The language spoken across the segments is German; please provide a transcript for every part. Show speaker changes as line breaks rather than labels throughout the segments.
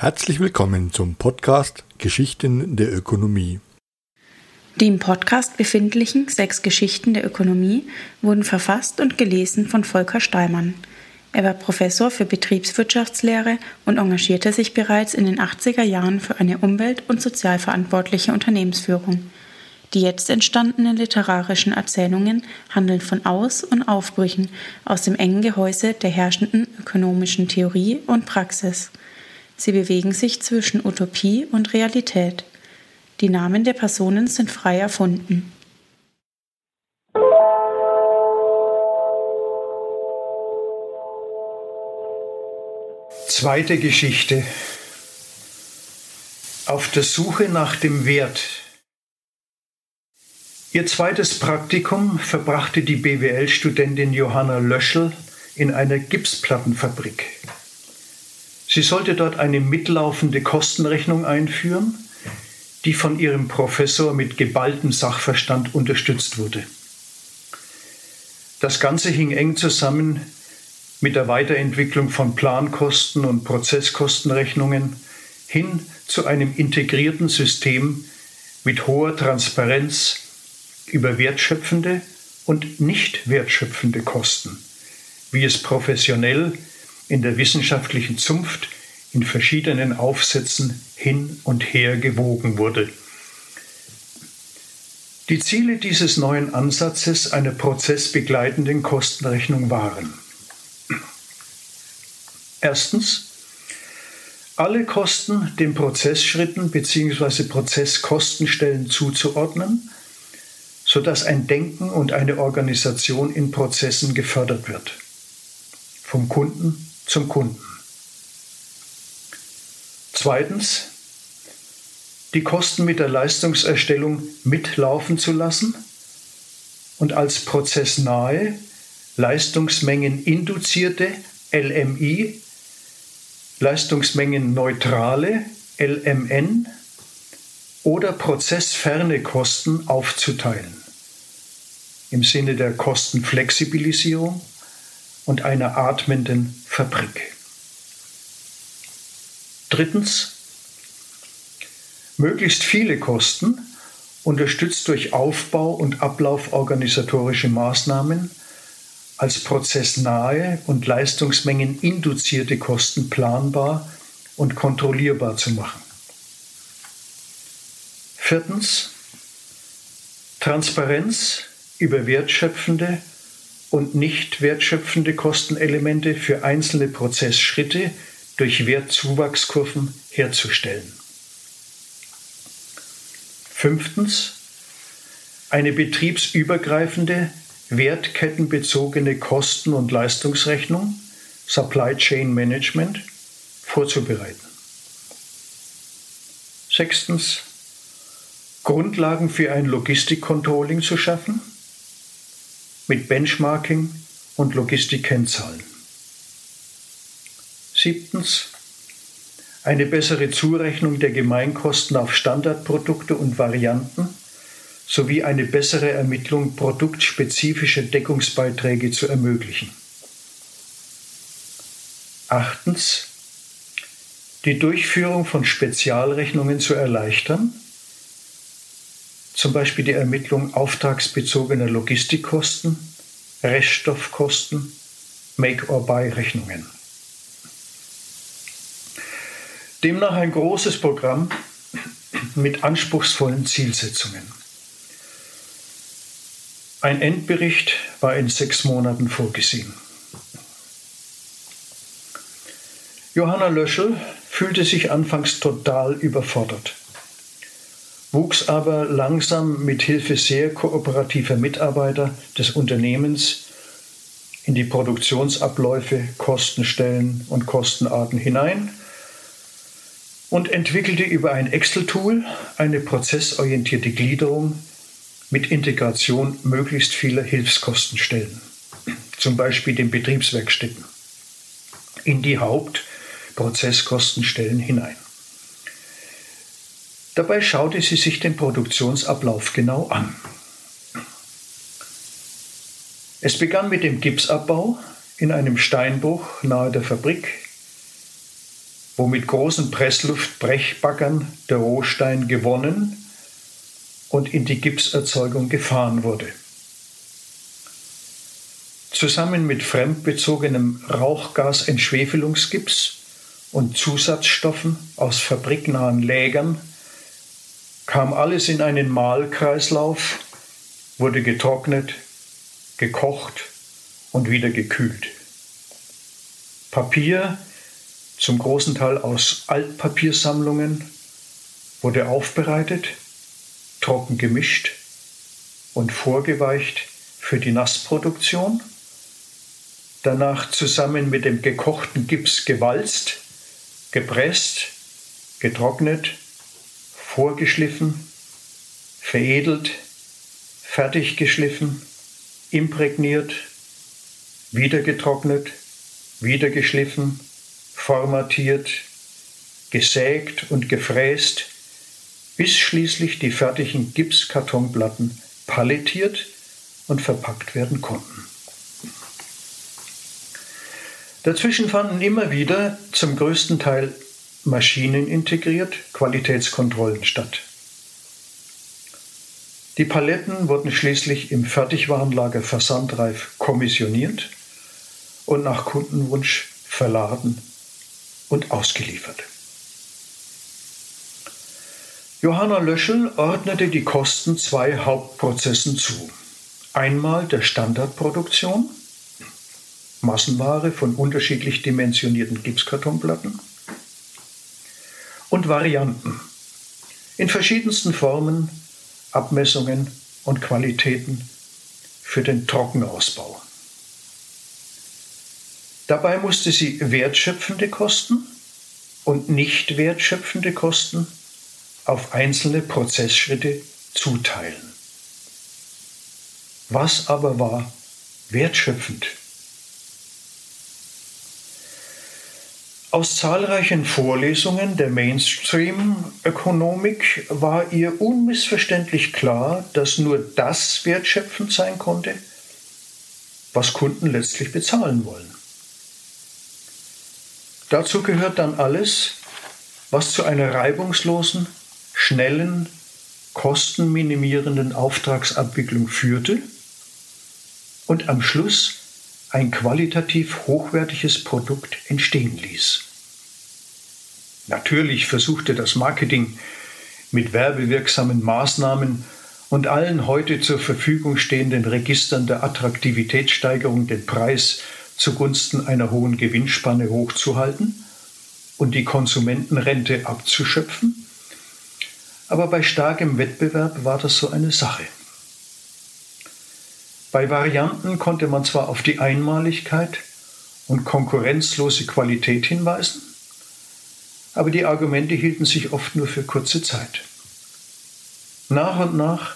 Herzlich willkommen zum Podcast Geschichten der Ökonomie.
Die im Podcast befindlichen sechs Geschichten der Ökonomie wurden verfasst und gelesen von Volker Steimann. Er war Professor für Betriebswirtschaftslehre und engagierte sich bereits in den 80er Jahren für eine umwelt- und sozialverantwortliche Unternehmensführung. Die jetzt entstandenen literarischen Erzählungen handeln von Aus- und Aufbrüchen aus dem engen Gehäuse der herrschenden ökonomischen Theorie und Praxis. Sie bewegen sich zwischen Utopie und Realität. Die Namen der Personen sind frei erfunden.
Zweite Geschichte. Auf der Suche nach dem Wert. Ihr zweites Praktikum verbrachte die BWL-Studentin Johanna Löschel in einer Gipsplattenfabrik. Sie sollte dort eine mitlaufende Kostenrechnung einführen, die von ihrem Professor mit geballtem Sachverstand unterstützt wurde. Das Ganze hing eng zusammen mit der Weiterentwicklung von Plankosten und Prozesskostenrechnungen hin zu einem integrierten System mit hoher Transparenz über wertschöpfende und nicht wertschöpfende Kosten, wie es professionell in der wissenschaftlichen Zunft in verschiedenen Aufsätzen hin und her gewogen wurde. Die Ziele dieses neuen Ansatzes einer prozessbegleitenden Kostenrechnung waren Erstens, alle Kosten den Prozessschritten bzw. Prozesskostenstellen zuzuordnen, sodass ein Denken und eine Organisation in Prozessen gefördert wird. Vom Kunden zum Kunden. Zweitens, die Kosten mit der Leistungserstellung mitlaufen zu lassen und als prozessnahe, leistungsmengeninduzierte LMI, leistungsmengenneutrale LMN oder prozessferne Kosten aufzuteilen im Sinne der Kostenflexibilisierung und einer atmenden Fabrik. Drittens, möglichst viele Kosten, unterstützt durch Aufbau- und Ablauforganisatorische Maßnahmen, als prozessnahe und leistungsmengeninduzierte Kosten planbar und kontrollierbar zu machen. Viertens, Transparenz über wertschöpfende und nicht wertschöpfende Kostenelemente für einzelne Prozessschritte durch Wertzuwachskurven herzustellen. Fünftens, eine betriebsübergreifende, wertkettenbezogene Kosten- und Leistungsrechnung, Supply Chain Management, vorzubereiten. Sechstens, Grundlagen für ein Logistikcontrolling zu schaffen mit Benchmarking und Logistikkennzahlen. Siebtens. Eine bessere Zurechnung der Gemeinkosten auf Standardprodukte und Varianten sowie eine bessere Ermittlung produktspezifischer Deckungsbeiträge zu ermöglichen. Achtens. Die Durchführung von Spezialrechnungen zu erleichtern zum Beispiel die Ermittlung auftragsbezogener Logistikkosten, Reststoffkosten, Make-or-Buy-Rechnungen. Demnach ein großes Programm mit anspruchsvollen Zielsetzungen. Ein Endbericht war in sechs Monaten vorgesehen. Johanna Löschel fühlte sich anfangs total überfordert wuchs aber langsam mit Hilfe sehr kooperativer Mitarbeiter des Unternehmens in die Produktionsabläufe, Kostenstellen und Kostenarten hinein und entwickelte über ein Excel-Tool eine prozessorientierte Gliederung mit Integration möglichst vieler Hilfskostenstellen, zum Beispiel den Betriebswerkstätten, in die Hauptprozesskostenstellen hinein. Dabei schaute sie sich den Produktionsablauf genau an. Es begann mit dem Gipsabbau in einem Steinbruch nahe der Fabrik, wo mit großen Pressluftbrechbaggern der Rohstein gewonnen und in die Gipserzeugung gefahren wurde. Zusammen mit fremdbezogenem Rauchgasentschwefelungsgips und Zusatzstoffen aus fabriknahen Lägern kam alles in einen Mahlkreislauf, wurde getrocknet, gekocht und wieder gekühlt. Papier, zum großen Teil aus Altpapiersammlungen, wurde aufbereitet, trocken gemischt und vorgeweicht für die Nassproduktion, danach zusammen mit dem gekochten Gips gewalzt, gepresst, getrocknet, vorgeschliffen, veredelt, fertig geschliffen, imprägniert, wieder getrocknet, wieder geschliffen, formatiert, gesägt und gefräst, bis schließlich die fertigen Gipskartonplatten palettiert und verpackt werden konnten. Dazwischen fanden immer wieder zum größten Teil Maschinen integriert Qualitätskontrollen statt. Die Paletten wurden schließlich im Fertigwarenlager versandreif kommissioniert und nach Kundenwunsch verladen und ausgeliefert. Johanna Löschel ordnete die Kosten zwei Hauptprozessen zu. Einmal der Standardproduktion, Massenware von unterschiedlich dimensionierten Gipskartonplatten und Varianten in verschiedensten Formen, Abmessungen und Qualitäten für den Trockenausbau. Dabei musste sie wertschöpfende Kosten und nicht wertschöpfende Kosten auf einzelne Prozessschritte zuteilen. Was aber war wertschöpfend? Aus zahlreichen Vorlesungen der Mainstream-Ökonomik war ihr unmissverständlich klar, dass nur das wertschöpfend sein konnte, was Kunden letztlich bezahlen wollen. Dazu gehört dann alles, was zu einer reibungslosen, schnellen, kostenminimierenden Auftragsabwicklung führte und am Schluss ein qualitativ hochwertiges Produkt entstehen ließ. Natürlich versuchte das Marketing mit werbewirksamen Maßnahmen und allen heute zur Verfügung stehenden Registern der Attraktivitätssteigerung den Preis zugunsten einer hohen Gewinnspanne hochzuhalten und die Konsumentenrente abzuschöpfen. Aber bei starkem Wettbewerb war das so eine Sache. Bei Varianten konnte man zwar auf die Einmaligkeit und konkurrenzlose Qualität hinweisen, aber die Argumente hielten sich oft nur für kurze Zeit. Nach und nach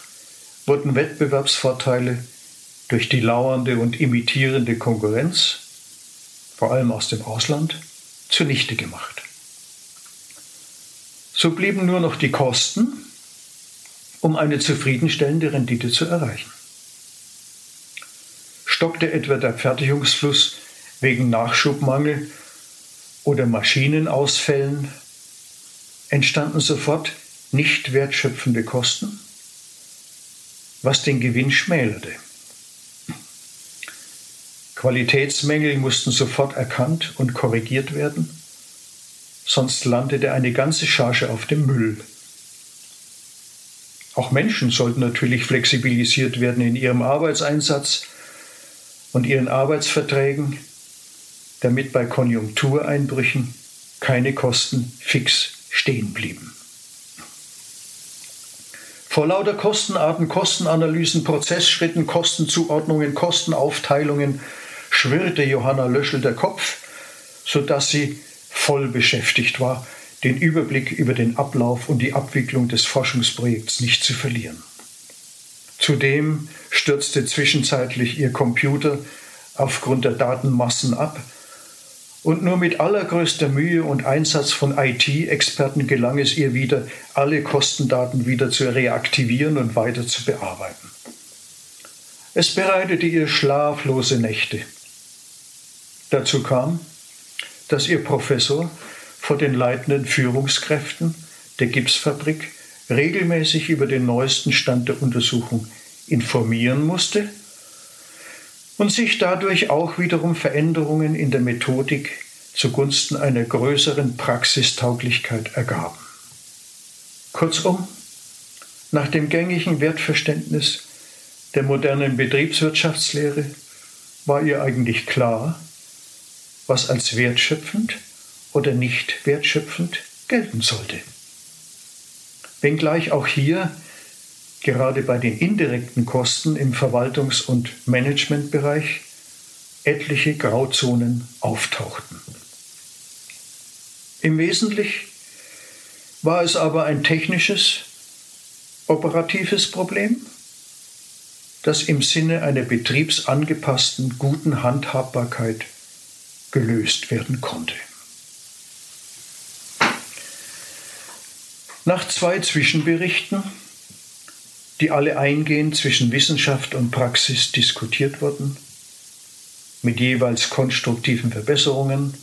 wurden Wettbewerbsvorteile durch die lauernde und imitierende Konkurrenz, vor allem aus dem Ausland, zunichte gemacht. So blieben nur noch die Kosten, um eine zufriedenstellende Rendite zu erreichen. Stockte etwa der Fertigungsfluss wegen Nachschubmangel oder Maschinenausfällen, entstanden sofort nicht wertschöpfende Kosten, was den Gewinn schmälerte. Qualitätsmängel mussten sofort erkannt und korrigiert werden, sonst landete eine ganze Charge auf dem Müll. Auch Menschen sollten natürlich flexibilisiert werden in ihrem Arbeitseinsatz und ihren Arbeitsverträgen, damit bei Konjunktureinbrüchen keine Kosten fix stehen blieben. Vor lauter Kostenarten, Kostenanalysen, Prozessschritten, Kostenzuordnungen, Kostenaufteilungen schwirrte Johanna Löschel der Kopf, sodass sie voll beschäftigt war, den Überblick über den Ablauf und die Abwicklung des Forschungsprojekts nicht zu verlieren. Zudem stürzte zwischenzeitlich ihr Computer aufgrund der Datenmassen ab und nur mit allergrößter Mühe und Einsatz von IT-Experten gelang es ihr wieder, alle Kostendaten wieder zu reaktivieren und weiter zu bearbeiten. Es bereitete ihr schlaflose Nächte. Dazu kam, dass ihr Professor vor den leitenden Führungskräften der Gipsfabrik regelmäßig über den neuesten Stand der Untersuchung informieren musste und sich dadurch auch wiederum Veränderungen in der Methodik zugunsten einer größeren Praxistauglichkeit ergaben. Kurzum, nach dem gängigen Wertverständnis der modernen Betriebswirtschaftslehre war ihr eigentlich klar, was als wertschöpfend oder nicht wertschöpfend gelten sollte. Wenngleich auch hier, gerade bei den indirekten Kosten im Verwaltungs- und Managementbereich, etliche Grauzonen auftauchten. Im Wesentlichen war es aber ein technisches, operatives Problem, das im Sinne einer betriebsangepassten guten Handhabbarkeit gelöst werden konnte. Nach zwei Zwischenberichten, die alle eingehend zwischen Wissenschaft und Praxis diskutiert wurden, mit jeweils konstruktiven Verbesserungen,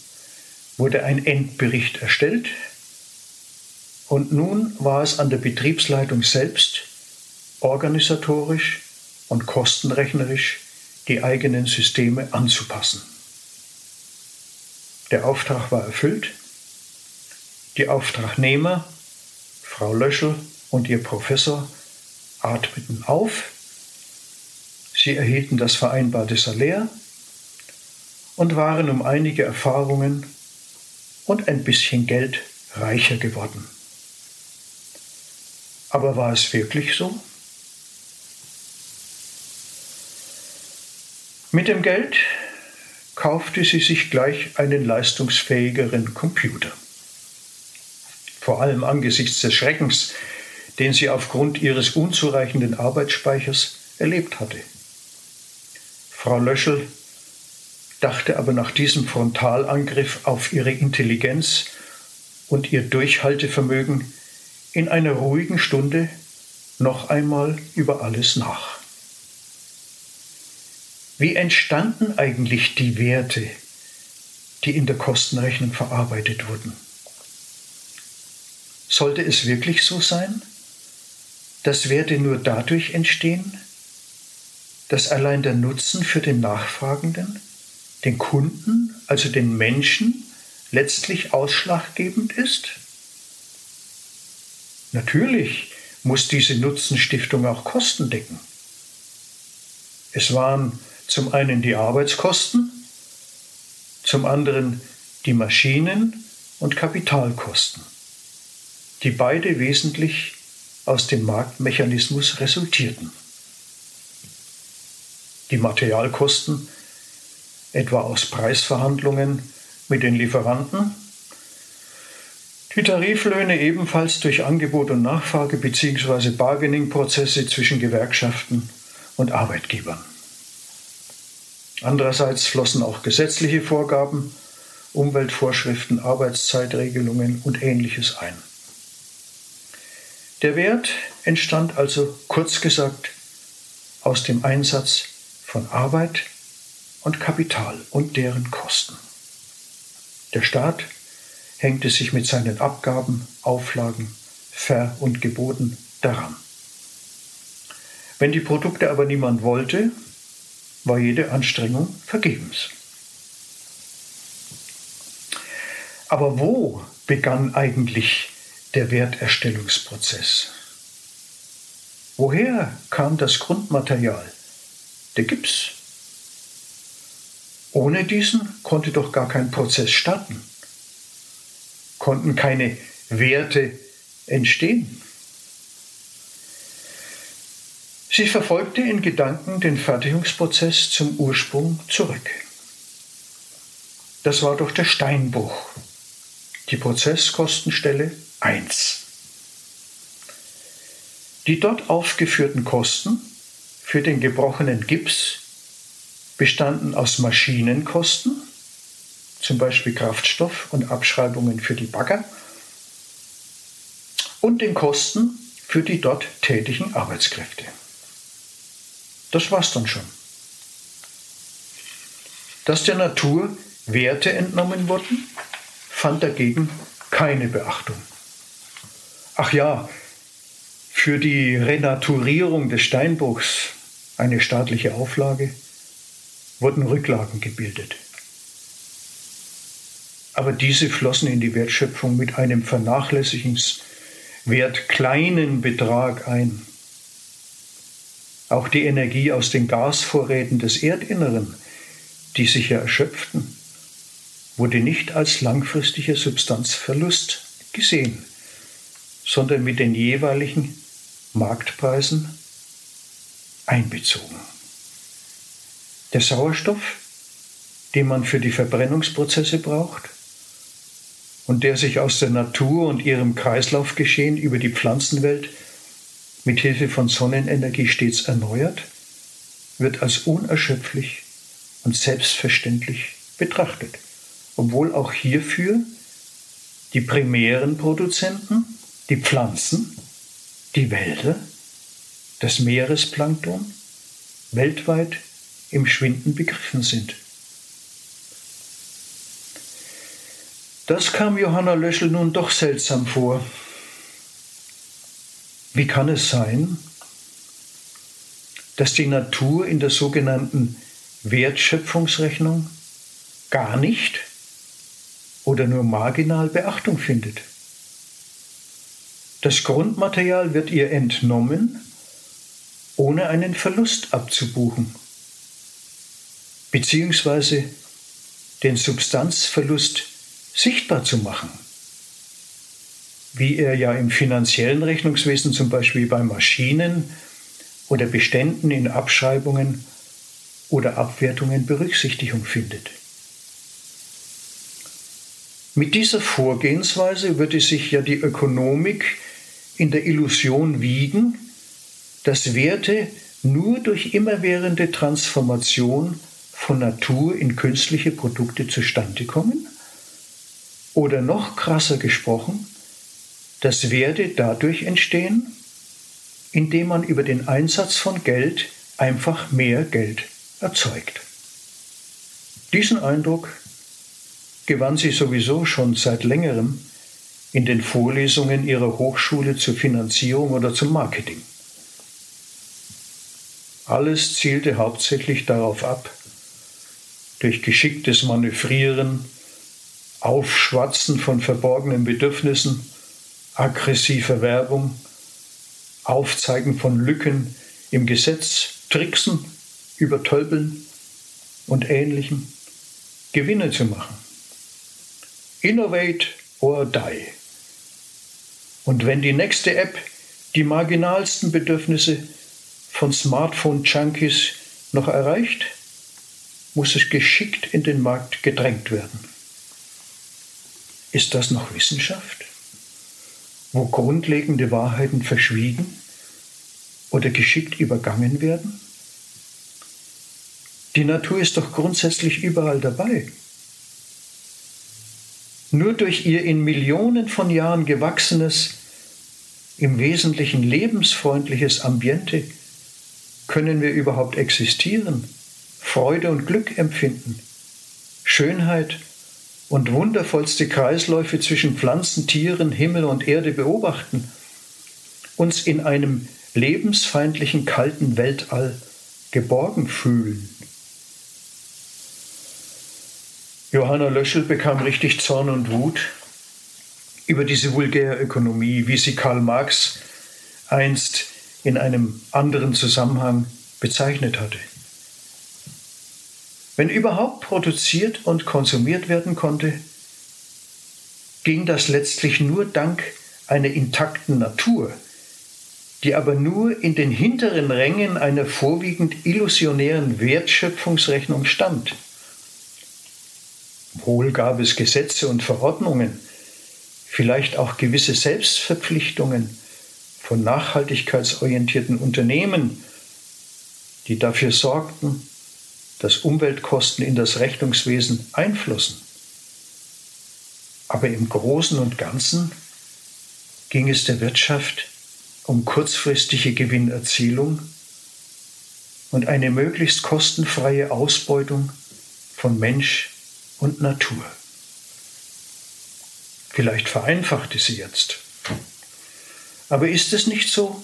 wurde ein Endbericht erstellt und nun war es an der Betriebsleitung selbst, organisatorisch und kostenrechnerisch die eigenen Systeme anzupassen. Der Auftrag war erfüllt. Die Auftragnehmer, Frau Löschel und ihr Professor, atmeten auf. Sie erhielten das vereinbarte Salär und waren um einige Erfahrungen und ein bisschen Geld reicher geworden. Aber war es wirklich so? Mit dem Geld kaufte sie sich gleich einen leistungsfähigeren Computer. Vor allem angesichts des Schreckens, den sie aufgrund ihres unzureichenden Arbeitsspeichers erlebt hatte. Frau Löschel dachte aber nach diesem Frontalangriff auf ihre Intelligenz und ihr Durchhaltevermögen in einer ruhigen Stunde noch einmal über alles nach. Wie entstanden eigentlich die Werte, die in der Kostenrechnung verarbeitet wurden? Sollte es wirklich so sein, dass Werte nur dadurch entstehen, dass allein der Nutzen für den Nachfragenden, den Kunden, also den Menschen, letztlich ausschlaggebend ist? Natürlich muss diese Nutzenstiftung auch Kosten decken. Es waren zum einen die Arbeitskosten, zum anderen die Maschinen- und Kapitalkosten, die beide wesentlich aus dem Marktmechanismus resultierten. Die Materialkosten, etwa aus Preisverhandlungen mit den Lieferanten, die Tariflöhne ebenfalls durch Angebot und Nachfrage bzw. Bargaining-Prozesse zwischen Gewerkschaften und Arbeitgebern. Andererseits flossen auch gesetzliche Vorgaben, Umweltvorschriften, Arbeitszeitregelungen und ähnliches ein. Der Wert entstand also kurz gesagt aus dem Einsatz von Arbeit und Kapital und deren Kosten. Der Staat hängte sich mit seinen Abgaben, Auflagen, Ver- und Geboten daran. Wenn die Produkte aber niemand wollte, war jede Anstrengung vergebens. Aber wo begann eigentlich der Werterstellungsprozess? Woher kam das Grundmaterial, der Gips? Ohne diesen konnte doch gar kein Prozess starten, konnten keine Werte entstehen. Sie verfolgte in Gedanken den Fertigungsprozess zum Ursprung zurück. Das war doch der Steinbruch, die Prozesskostenstelle 1. Die dort aufgeführten Kosten für den gebrochenen Gips bestanden aus Maschinenkosten, zum Beispiel Kraftstoff und Abschreibungen für die Bagger, und den Kosten für die dort tätigen Arbeitskräfte. Das war's dann schon. Dass der Natur Werte entnommen wurden, fand dagegen keine Beachtung. Ach ja, für die Renaturierung des Steinbruchs, eine staatliche Auflage, wurden Rücklagen gebildet. Aber diese flossen in die Wertschöpfung mit einem vernachlässigenswert kleinen Betrag ein. Auch die Energie aus den Gasvorräten des Erdinneren, die sich ja erschöpften, wurde nicht als langfristiger Substanzverlust gesehen, sondern mit den jeweiligen Marktpreisen einbezogen. Der Sauerstoff, den man für die Verbrennungsprozesse braucht und der sich aus der Natur und ihrem Kreislaufgeschehen über die Pflanzenwelt mit Hilfe von Sonnenenergie stets erneuert, wird als unerschöpflich und selbstverständlich betrachtet, obwohl auch hierfür die primären Produzenten, die Pflanzen, die Wälder, das Meeresplankton weltweit im Schwinden begriffen sind. Das kam Johanna Löschel nun doch seltsam vor. Wie kann es sein, dass die Natur in der sogenannten Wertschöpfungsrechnung gar nicht oder nur marginal Beachtung findet? Das Grundmaterial wird ihr entnommen, ohne einen Verlust abzubuchen beziehungsweise den Substanzverlust sichtbar zu machen, wie er ja im finanziellen Rechnungswesen zum Beispiel bei Maschinen oder Beständen in Abschreibungen oder Abwertungen Berücksichtigung findet. Mit dieser Vorgehensweise würde sich ja die Ökonomik in der Illusion wiegen, dass Werte nur durch immerwährende Transformation von Natur in künstliche Produkte zustande kommen? Oder noch krasser gesprochen, dass Werte dadurch entstehen, indem man über den Einsatz von Geld einfach mehr Geld erzeugt. Diesen Eindruck gewann sie sowieso schon seit längerem in den Vorlesungen ihrer Hochschule zur Finanzierung oder zum Marketing. Alles zielte hauptsächlich darauf ab, durch geschicktes Manövrieren, Aufschwatzen von verborgenen Bedürfnissen, aggressiver Werbung, Aufzeigen von Lücken im Gesetz, Tricksen, Übertölpeln und Ähnlichem Gewinne zu machen. Innovate or die. Und wenn die nächste App die marginalsten Bedürfnisse von Smartphone-Junkies noch erreicht, muss es geschickt in den Markt gedrängt werden. Ist das noch Wissenschaft, wo grundlegende Wahrheiten verschwiegen oder geschickt übergangen werden? Die Natur ist doch grundsätzlich überall dabei. Nur durch ihr in Millionen von Jahren gewachsenes, im Wesentlichen lebensfreundliches Ambiente können wir überhaupt existieren Freude und Glück empfinden, Schönheit und wundervollste Kreisläufe zwischen Pflanzen, Tieren, Himmel und Erde beobachten, uns in einem lebensfeindlichen kalten Weltall geborgen fühlen. Johanna Löschel bekam richtig Zorn und Wut über diese Vulgärökonomie, wie sie Karl Marx einst in einem anderen Zusammenhang bezeichnet hatte. Wenn überhaupt produziert und konsumiert werden konnte, ging das letztlich nur dank einer intakten Natur, die aber nur in den hinteren Rängen einer vorwiegend illusionären Wertschöpfungsrechnung stand. Wohl gab es Gesetze und Verordnungen, vielleicht auch gewisse Selbstverpflichtungen von nachhaltigkeitsorientierten Unternehmen, die dafür sorgten, dass Umweltkosten in das Rechnungswesen einflossen. Aber im Großen und Ganzen ging es der Wirtschaft um kurzfristige Gewinnerzielung und eine möglichst kostenfreie Ausbeutung von Mensch und Natur. Vielleicht vereinfachte sie jetzt. Aber ist es nicht so,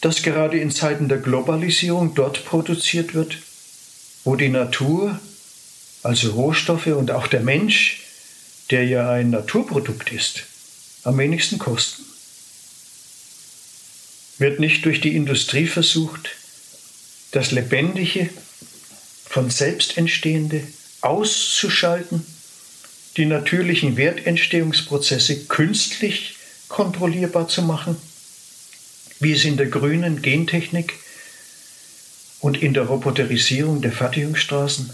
dass gerade in Zeiten der Globalisierung dort produziert wird, wo die Natur, also Rohstoffe und auch der Mensch, der ja ein Naturprodukt ist, am wenigsten kosten? Wird nicht durch die Industrie versucht, das Lebendige von selbst entstehende auszuschalten, die natürlichen Wertentstehungsprozesse künstlich kontrollierbar zu machen, wie es in der grünen Gentechnik und in der Roboterisierung der Fertigungsstraßen,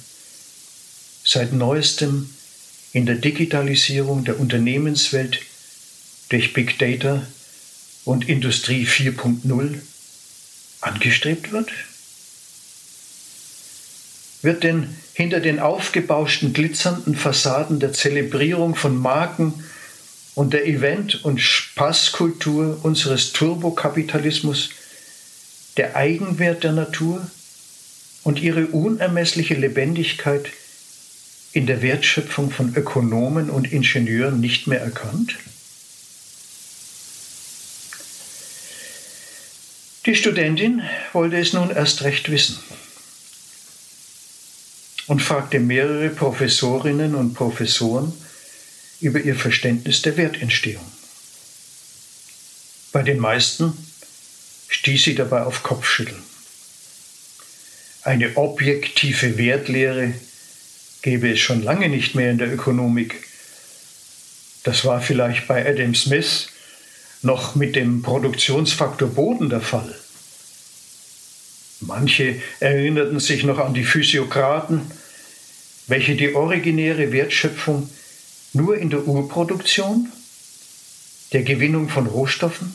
seit neuestem in der Digitalisierung der Unternehmenswelt durch Big Data und Industrie 4.0 angestrebt wird? Wird denn hinter den aufgebauschten, glitzernden Fassaden der Zelebrierung von Marken und der Event- und Spaßkultur unseres Turbokapitalismus der Eigenwert der Natur und ihre unermessliche Lebendigkeit in der Wertschöpfung von Ökonomen und Ingenieuren nicht mehr erkannt? Die Studentin wollte es nun erst recht wissen und fragte mehrere Professorinnen und Professoren über ihr Verständnis der Wertentstehung. Bei den meisten stieß sie dabei auf Kopfschütteln. Eine objektive Wertlehre gäbe es schon lange nicht mehr in der Ökonomik. Das war vielleicht bei Adam Smith noch mit dem Produktionsfaktor Boden der Fall. Manche erinnerten sich noch an die Physiokraten, welche die originäre Wertschöpfung nur in der Urproduktion, der Gewinnung von Rohstoffen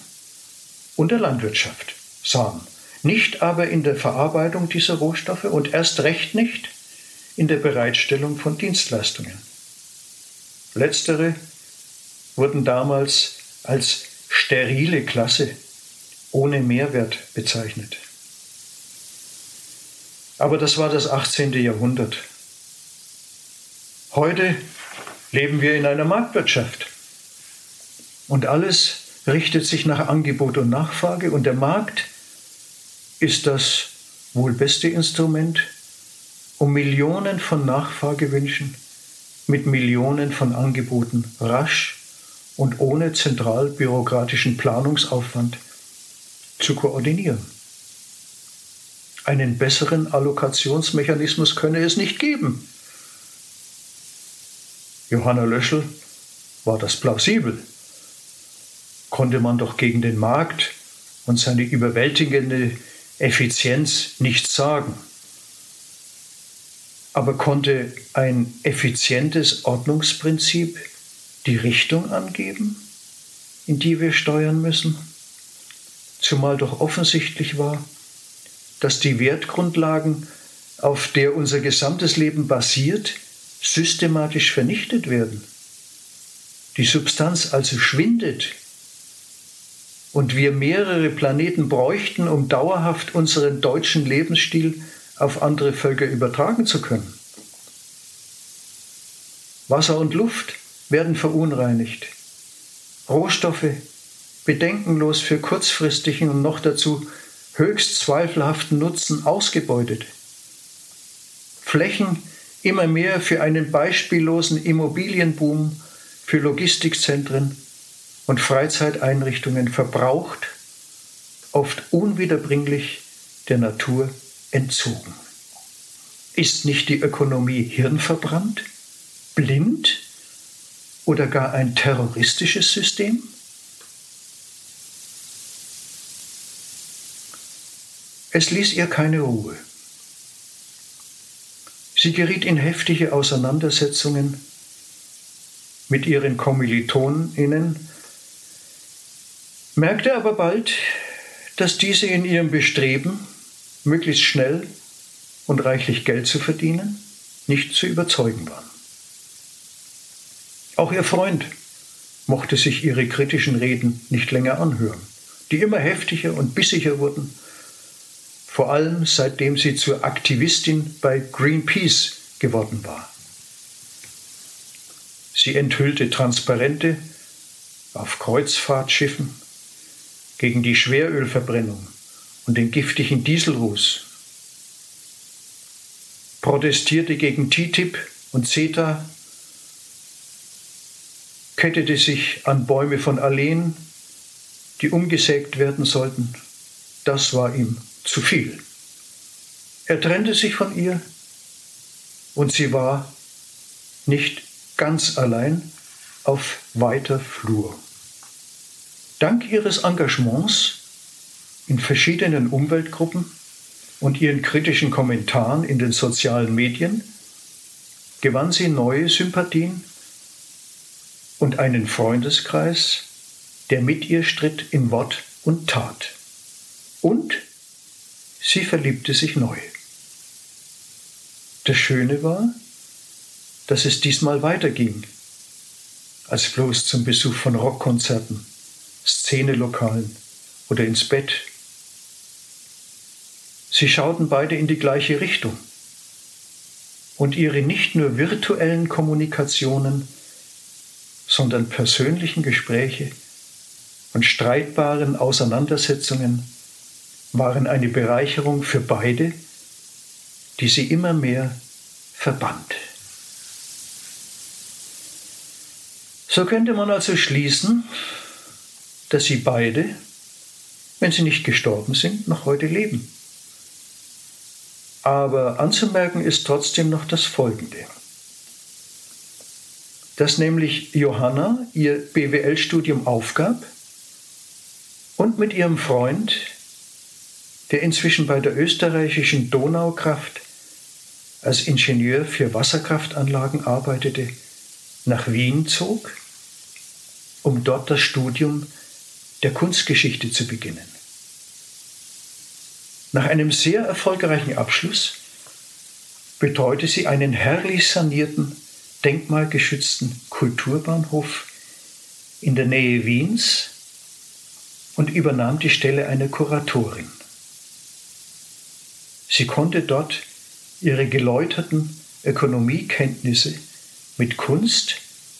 und der Landwirtschaft sahen, nicht aber in der Verarbeitung dieser Rohstoffe und erst recht nicht in der Bereitstellung von Dienstleistungen. Letztere wurden damals als sterile Klasse ohne Mehrwert bezeichnet. Aber das war das 18. Jahrhundert. Heute leben wir in einer Marktwirtschaft. Und alles richtet sich nach Angebot und Nachfrage und der Markt ist das wohl beste Instrument, um Millionen von Nachfragewünschen mit Millionen von Angeboten rasch und ohne zentralbürokratischen Planungsaufwand zu koordinieren. Einen besseren Allokationsmechanismus könne es nicht geben. Johanna Löschel war das plausibel. Konnte man doch gegen den Markt und seine überwältigende Effizienz nichts sagen. Aber konnte ein effizientes Ordnungsprinzip die Richtung angeben, in die wir steuern müssen? Zumal doch offensichtlich war, dass die Wertgrundlagen, auf der unser gesamtes Leben basiert, systematisch vernichtet werden. Die Substanz also schwindet und wir mehrere Planeten bräuchten, um dauerhaft unseren deutschen Lebensstil auf andere Völker übertragen zu können. Wasser und Luft werden verunreinigt. Rohstoffe bedenkenlos für kurzfristigen und noch dazu höchst zweifelhaften Nutzen ausgebeutet. Flächen immer mehr für einen beispiellosen Immobilienboom, für Logistikzentren und Freizeiteinrichtungen verbraucht, oft unwiederbringlich der Natur entzogen. Ist nicht die Ökonomie hirnverbrannt, blind oder gar ein terroristisches System? Es ließ ihr keine Ruhe. Sie geriet in heftige Auseinandersetzungen mit ihren Kommilitoninnen, merkte aber bald, dass diese in ihrem Bestreben, möglichst schnell und reichlich Geld zu verdienen, nicht zu überzeugen waren. Auch ihr Freund mochte sich ihre kritischen Reden nicht länger anhören, die immer heftiger und bissiger wurden vor allem seitdem sie zur Aktivistin bei Greenpeace geworden war. Sie enthüllte Transparente auf Kreuzfahrtschiffen gegen die Schwerölverbrennung und den giftigen Dieselruß, protestierte gegen TTIP und CETA, kettete sich an Bäume von Alleen, die umgesägt werden sollten. Das war ihm zu viel. Er trennte sich von ihr und sie war nicht ganz allein auf weiter Flur. Dank ihres Engagements in verschiedenen Umweltgruppen und ihren kritischen Kommentaren in den sozialen Medien gewann sie neue Sympathien und einen Freundeskreis, der mit ihr stritt in Wort und Tat. Und sie verliebte sich neu. Das Schöne war, dass es diesmal weiterging als bloß zum Besuch von Rockkonzerten, Szenelokalen oder ins Bett. Sie schauten beide in die gleiche Richtung und ihre nicht nur virtuellen Kommunikationen, sondern persönlichen Gespräche und streitbaren Auseinandersetzungen waren eine Bereicherung für beide, die sie immer mehr verband. So könnte man also schließen, dass sie beide, wenn sie nicht gestorben sind, noch heute leben. Aber anzumerken ist trotzdem noch das Folgende. Dass nämlich Johanna ihr BWL-Studium aufgab und mit ihrem Freund, der inzwischen bei der österreichischen Donaukraft als Ingenieur für Wasserkraftanlagen arbeitete, nach Wien zog, um dort das Studium der Kunstgeschichte zu beginnen. Nach einem sehr erfolgreichen Abschluss betreute sie einen herrlich sanierten, denkmalgeschützten Kulturbahnhof in der Nähe Wiens und übernahm die Stelle einer Kuratorin. Sie konnte dort ihre geläuterten Ökonomiekenntnisse mit Kunst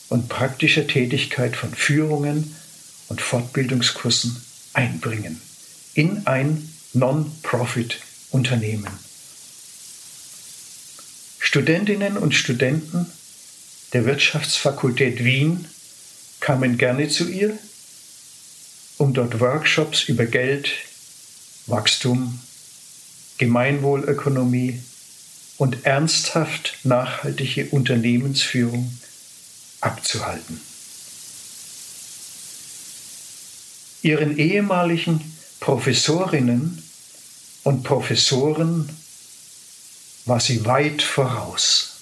und praktischer Tätigkeit von Führungen und Fortbildungskursen einbringen in ein Non-Profit-Unternehmen. Studentinnen und Studenten der Wirtschaftsfakultät Wien kamen gerne zu ihr, um dort Workshops über Geld, Wachstum, Gemeinwohlökonomie und ernsthaft nachhaltige Unternehmensführung abzuhalten. Ihren ehemaligen Professorinnen und Professoren war sie weit voraus.